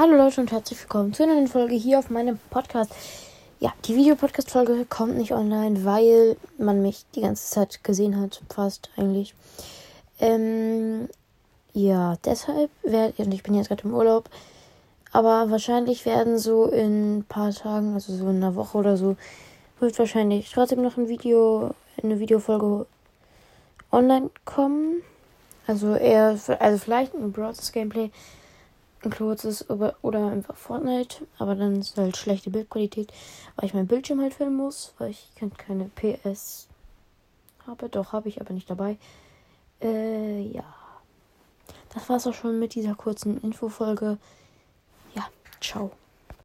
Hallo Leute und herzlich willkommen zu einer neuen Folge hier auf meinem Podcast. Ja, die Videopodcast-Folge kommt nicht online, weil man mich die ganze Zeit gesehen hat, fast eigentlich. Ähm, ja, deshalb werde und ich bin jetzt gerade im Urlaub, aber wahrscheinlich werden so in ein paar Tagen, also so in einer Woche oder so, wird wahrscheinlich trotzdem noch ein Video, eine Videofolge online kommen. Also eher, also vielleicht ein Broadcast Gameplay kurzes oder, oder einfach Fortnite, aber dann ist halt schlechte Bildqualität, weil ich mein Bildschirm halt filmen muss, weil ich keine PS habe. Doch, habe ich aber nicht dabei. Äh, ja. Das war's auch schon mit dieser kurzen Infofolge. Ja, ciao.